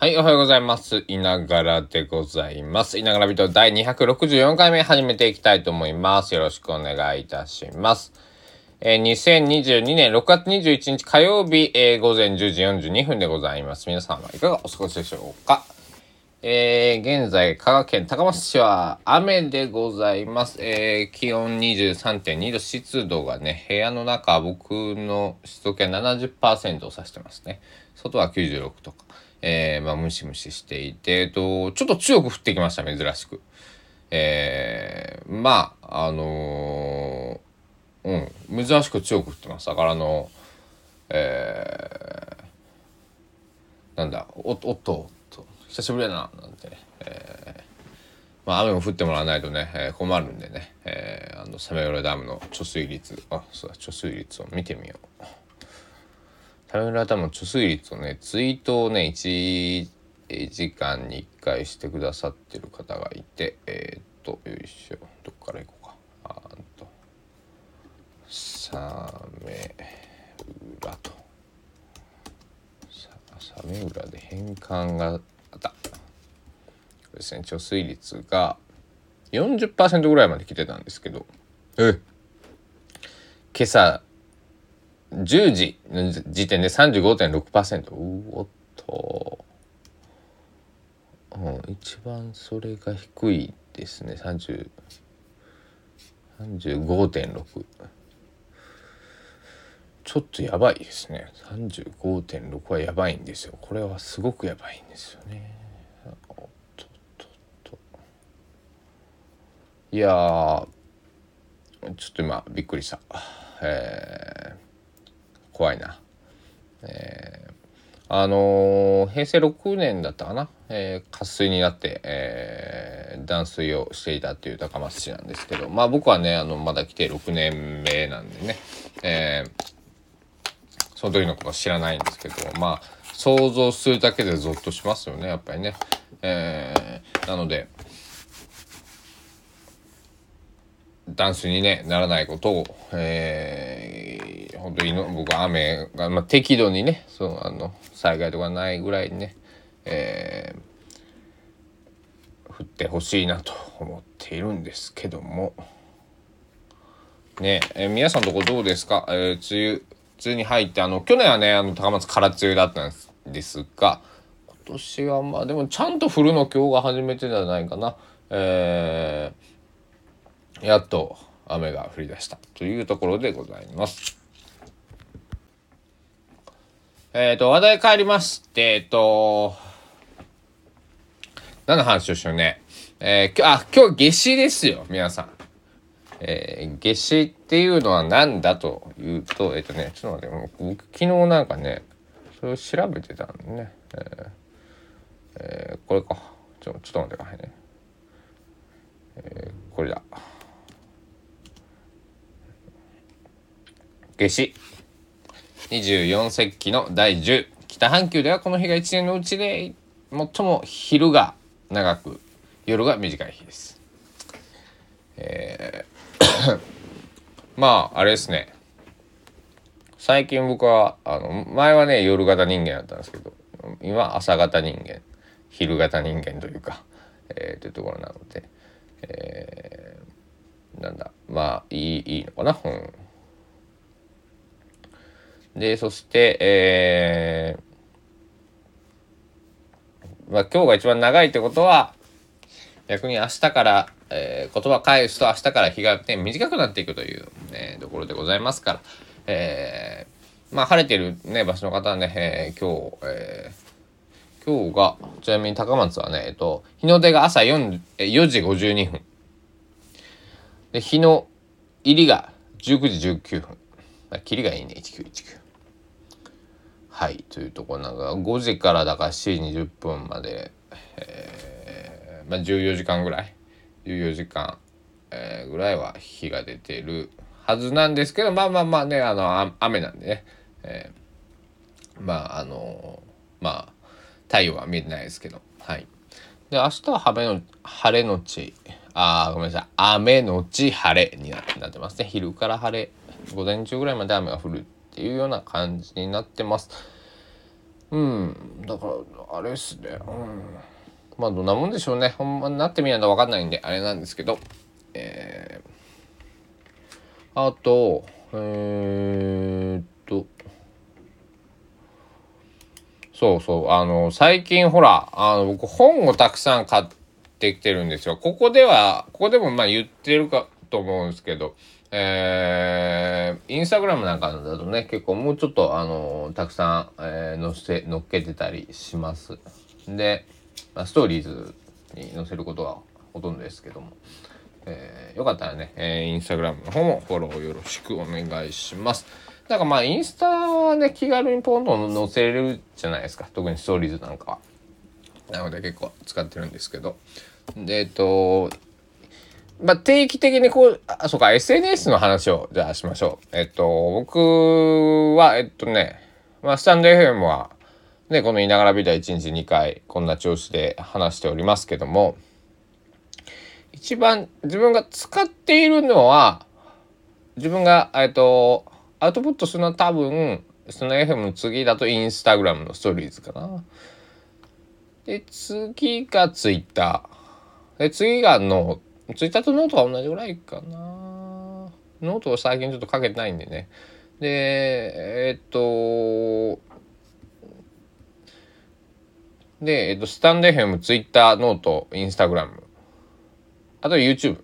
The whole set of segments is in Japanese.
はい、おはようございます。いながらでございます。いながら人第264回目始めていきたいと思います。よろしくお願いいたします。えー、2022年6月21日火曜日、えー、午前10時42分でございます。皆さんはいかがお過ごしでしょうか？えー、現在、香川県高松市は雨でございます。えー、気温23.2度、湿度がね、部屋の中、僕の湿度計70%を指してますね。外は96とか。えー、まあ、ムシムシしていて、えっと、ちょっと強く降ってきました、珍しく。えー、まあ、あのー、うん、珍しく強く降ってます。だからあの、えー、なんだ、お、おっと、久しぶりだな、なんてね。えー、まあ、雨も降ってもらわないとね、えー、困るんでね、えー、あの、サメ浦ダムの貯水率、あ、そうだ、貯水率を見てみよう。サメ浦ダムの貯水率をね、ツイートをね、1時間に1回してくださってる方がいて、えー、っと、よいしょ、どっから行こうか。あーんと、サメ浦と。サメ浦で変換が方ですね貯水率が40%ぐらいまで来てたんですけど。え？今朝10時の時点で35.6%うおっと、うん、一番それが低いですね。30 35.6ちょっとやばいですね。35.6はやばいんですよ。これはすごくやばいんですよね。おっとっといやちょっと今びっくりした。えー、怖いな。えー、あのー、平成6年だったかな、えー、渇水になって、えー、断水をしていたっていう高松市なんですけどまあ僕はねあのまだ来て6年目なんでね、えーその時のことは知らないんですけどまあ想像するだけでゾッとしますよねやっぱりね。えー、なのでダンスに、ね、ならないことを、えー、本当に僕は雨が、まあ、適度にねそうあの災害とかないぐらいにね、えー、降ってほしいなと思っているんですけども。ねえー、皆さんのとこどうですか、えー、梅雨通に入って、あの、去年はね、あの、高松空梅雨だったんですが、今年はまあ、でもちゃんと降るの今日が初めてじゃないかな。えー、やっと雨が降り出したというところでございます。えっ、ー、と、話題変わりまして、えっ、ー、と、何の話をしようね。えー、あ、今日夏至ですよ、皆さん。えー、夏至っていうのは何だというと、えっ、ー、とね、ちょっと待って、僕昨日なんかね、それを調べてたんね、えーえー、これか。ちょ、ちょっと待ってくださいね。えー、これだ。夏至。24節気の第10。北半球ではこの日が1年のうちで最も昼が長く、夜が短い日です。えー まあ、あれですね。最近僕は、あの、前はね、夜型人間だったんですけど、今、朝型人間、昼型人間というか、えー、というところなので、えー、なんだ、まあ、いい、いいのかな、うん。で、そして、えー、まあ、今日が一番長いってことは、逆に明日からえー、言葉返すと明日から日が、ね、短くなっていくという、ね、ところでございますから、えー、まあ晴れてる、ね、場所の方はね、えー、今日、えー、今日が、ちなみに高松はね、えっと、日の出が朝 4, 4時52分。で、日の入りが19時19分。切りがいいね、1919。はい、というとこなんか、5時からだから7時20分まで、えー、まあ14時間ぐらい。14時間、えー、ぐらいは日が出てるはずなんですけどまあまあまあねあの雨なんでね、えー、まああのまあ太陽は見えてないですけど。はい。で明日は晴れの晴れのち。あごめんなさい。雨のち晴れになってますね。昼から晴れ午前中ぐらいまで雨が降るていうような感じになってます。うん。だからあれっすね。うん。まあどんなもんでしょうね。ほんまになってみないと分かんないんであれなんですけど。えー、あとえー、っと。そうそう。あの最近ほらあの僕本をたくさん買ってきてるんですよ。ここではここでもまあ言ってるかと思うんですけどえー、インスタグラムなんかだとね結構もうちょっとあのたくさん、えー、載せ載っけてたりします。で、まあ、ストーリーズに載せることがほとんどですけども、えー、よかったらね、えー、インスタグラムの方もフォローよろしくお願いします。だかまあインスタはね気軽にポンと載せれるじゃないですか。特にストーリーズなんかは。なので結構使ってるんですけど。でえっとまあ、定期的にこう、あ、そうか、SNS の話を、じゃあしましょう。えっと、僕は、えっとね、まあ、スタンド FM は、ね、このいながらビデオ1日2回、こんな調子で話しておりますけども、一番自分が使っているのは、自分が、えっと、アウトプットするのは多分、スタンド FM の次だとインスタグラムのストーリーズかな。で、次がツイッター。で、次がノーツイッターとノートは同じぐらいかな。ノートを最近ちょっと書けてないんでね。で、えー、っと、で、えっと、 stand.fm、ツイッター、 note、インスタグラム、あと YouTube。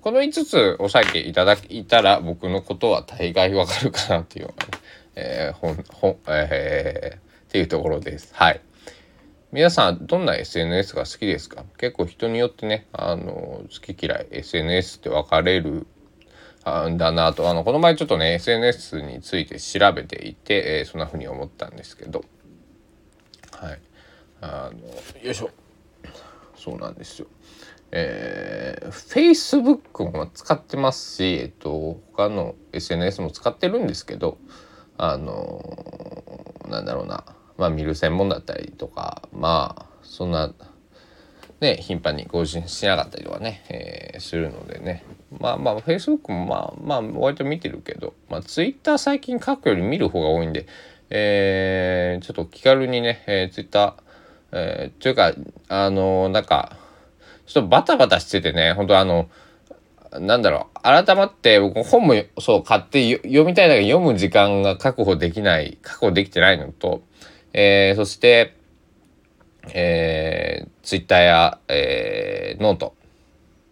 この5つ押さえていただいたら僕のことは大概わかるかなっていう、えー、ほん、ほん、えー、っていうところです。はい。皆さんどんな SNS が好きですか？結構人によってねあの好き嫌い SNS って分かれるんだなと。あのこの前ちょっとね SNS について調べていて、えー、そんな風に思ったんですけど。はい。あのよいしょ。そうなんですよ。えー、Facebook も使ってますし、えっと、他の SNS も使ってるんですけどあのなんだろうな。まあ見る専門だったりとかまあそんなね頻繁に更新しなかったりとかね、えー、するのでね。まあまあ Facebook もまあまあ割と見てるけど、まあ、Twitter 最近書くより見る方が多いんで、えー、ちょっと気軽にね、えー、Twitter えー、というかあのー、なんかちょっとバタバタしててね本当あのなんだろう、改まって僕本もそう買って読みたいだけど読む時間が確保できない、確保できてないのと、えー、そして、えー、ツイッターや、えー、 note。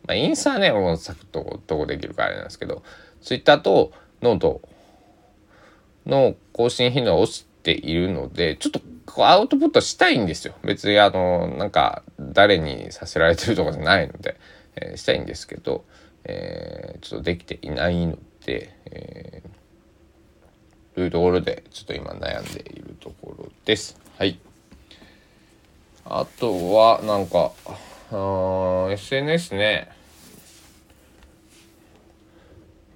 まあ、インスタはね、もうサクッと投稿できるからあれなんですけど、ツイッターとノートの更新頻度が落ちているので、ちょっとアウトプットしたいんですよ。別にあの、なんか誰にさせられてるとかじゃないので、えー、したいんですけど、えー、ちょっとできていないので、えーというところでちょっと今悩んでいるところです。はい。あとはなんか SNS ね。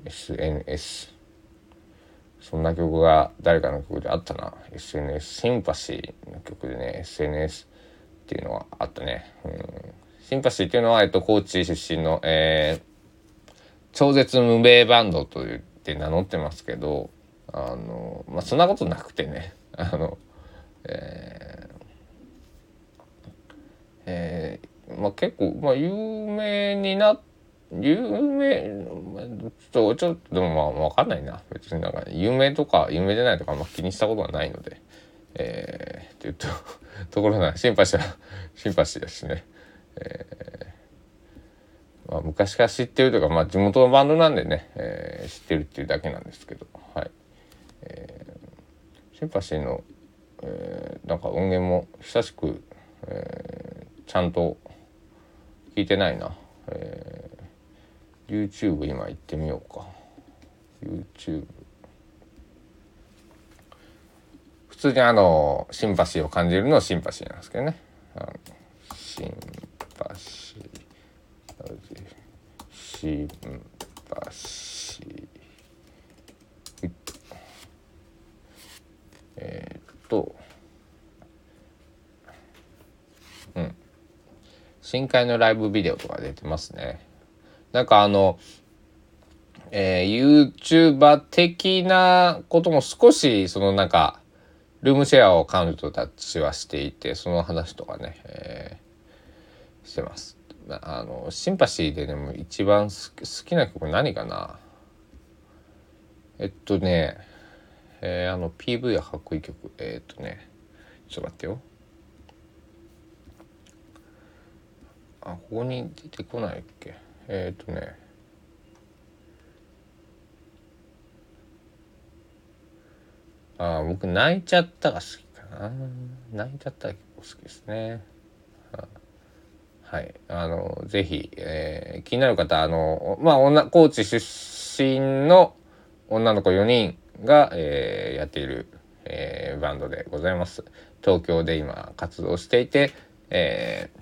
SNS そんな曲が誰かの曲であったな。SNS シンパシーの曲でね SNS っていうのがあったね、うん、シンパシーっていうのは、えっと、高知出身の、えー、超絶無名バンドと言って名乗ってますけどあのまあそんなことなくてね。あのえー、えー、まあ結構、まあ、有名にな有名ちょっとちょっとでもまあ分かんないな。別になんか有名とか有名じゃないとかあ気にしたことはないので。えー、っていうと ところなシンパシーはシンパシーだしね。えー、まあ、昔から知ってるというか、まあ、地元のバンドなんでね、えー、知ってるっていうだけなんですけど。はい。えー、シンパシーの、えー、なんか音源も久しく、えー、ちゃんと聞いてないな、えー、YouTube 今行ってみようか。YouTube 普通にあのシンパシーを感じるのはシンパシーなんですけどね。あのシンパシー。シンパシーえー、っとうん深海のライブビデオとか出てますね。なんかあのえー、YouTuber 的なことも少しそのなんかルームシェアを彼女たちはしていてその話とかね、えー、してます。あのシンパシーででも一番好きな曲何かな？えっとね、えー、あの PV はかっこいい曲。えー、っとねちょっと待ってよ。あここに出てこないっけ？えー、っとね。あ僕泣いちゃったが好きかな。泣いちゃったが結構好きですね。はい。あのぜひ、えー、気になる方あのまあ女高知出身の女の子4人が、えー、やっている、えー、バンドでございます。東京で今活動していて、えー、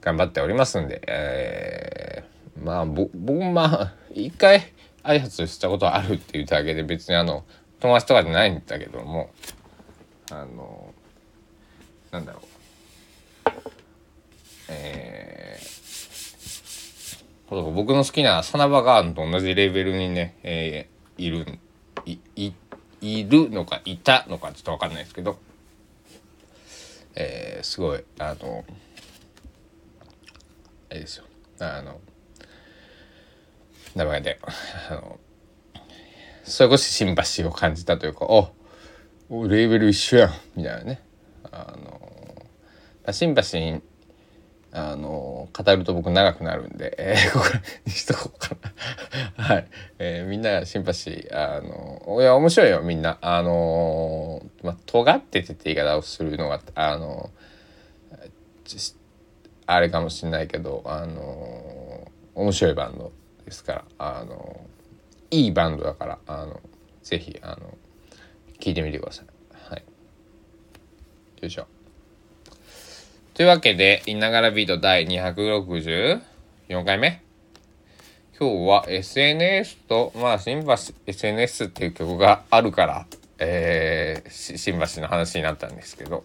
頑張っておりますんで、えー、まあ僕まあ一回挨拶したことあるっていうだけで別にあの友達とかじゃないんだけどもあのなんだろう。えー、僕の好きなサナバガーンと同じレベルにね、えー、いるいいいるのかいたのかちょっと分かんないですけど、えー、すごいあのあれですよ。あの名前で。あのそれこそシンパシーを感じたというかおおレーベル一緒やん。みたいなね。あのシンパシーあの語ると僕長くなるんで、えー、ここにしとこうかな。はい、えー、みんなシンパシーあのいや面白いよみんな。あのまあ尖っててって言い方をするのがあのあれかもしれないけどあの面白いバンドですからあのいいバンドだからあのぜひあの聞いてみてください。はい、よいしょ。というわけで、いながらビート第264回目今日は SNS と、まあ、新橋 SNS っていう曲があるから、えー、新橋の話になったんですけど、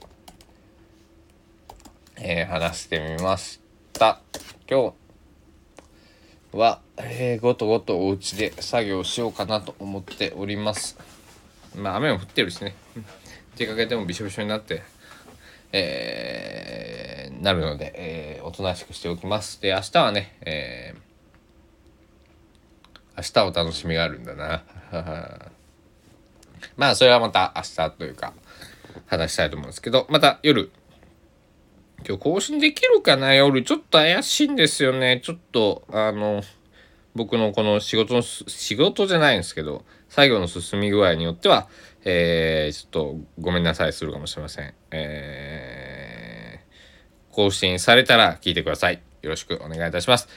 えー、話してみました。今日は、えー、ごとごとお家で作業しようかなと思っております。まあ、雨も降ってるしね。出かけてもびしょびしょになって、えー、なるので、えー、おとなしくしておきます。で、明日はね、えー、明日お楽しみがあるんだな。まあ、それはまた明日というか、話したいと思うんですけど、また夜、今日更新できるかな？夜、ちょっと怪しいんですよね。ちょっと、あの、僕のこの仕事の、仕事じゃないんですけど、作業の進み具合によっては、えー、ちょっとごめんなさいするかもしれません。えー、更新されたら聞いてください。よろしくお願いいたします。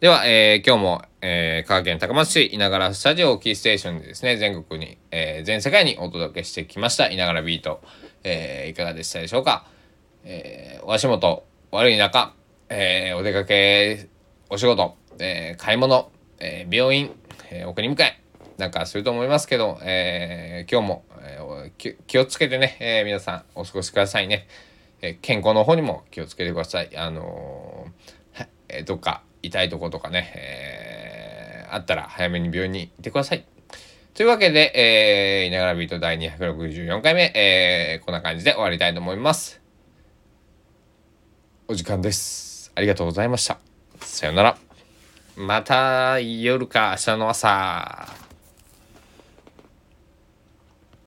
では、えー、今日も、えー、香川県高松市稲柄スタジオキーステーションでですね、全国に、えー、全世界にお届けしてきました稲柄ビート、え、いかがでしたでしょうか？えー、お足元、悪い中、えー、お出かけ、お仕事、えー、買い物、えー、病院、えー、送り迎え、なんかすると思いますけど、えー、今日も、えー、気をつけてね、えー、皆さんお過ごしくださいね。え健康の方にも気をつけてください。あのー、えどっか痛いとことかね、えあったら早めに病院に行ってください。というわけで、えー、稲柄ビート第264回目、えー、こんな感じで終わりたいと思います。お時間です。ありがとうございました。さよなら。また夜か明日の朝。